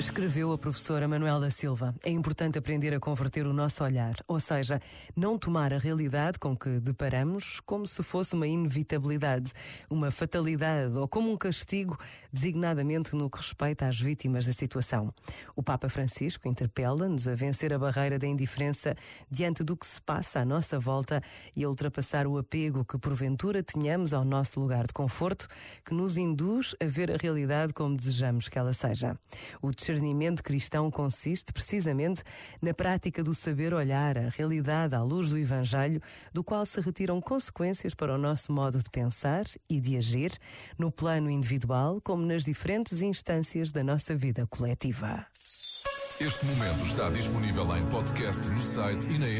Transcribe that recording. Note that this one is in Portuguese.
Escreveu a professora Manuela Silva. É importante aprender a converter o nosso olhar, ou seja, não tomar a realidade com que deparamos como se fosse uma inevitabilidade, uma fatalidade ou como um castigo, designadamente no que respeita às vítimas da situação. O Papa Francisco interpela-nos a vencer a barreira da indiferença diante do que se passa à nossa volta e a ultrapassar o apego que porventura tenhamos ao nosso lugar de conforto, que nos induz a ver a realidade como desejamos que ela seja. O discernimento cristão consiste precisamente na prática do saber olhar a realidade à luz do Evangelho, do qual se retiram consequências para o nosso modo de pensar e de agir, no plano individual como nas diferentes instâncias da nossa vida coletiva. Este momento está disponível em podcast no site e na app.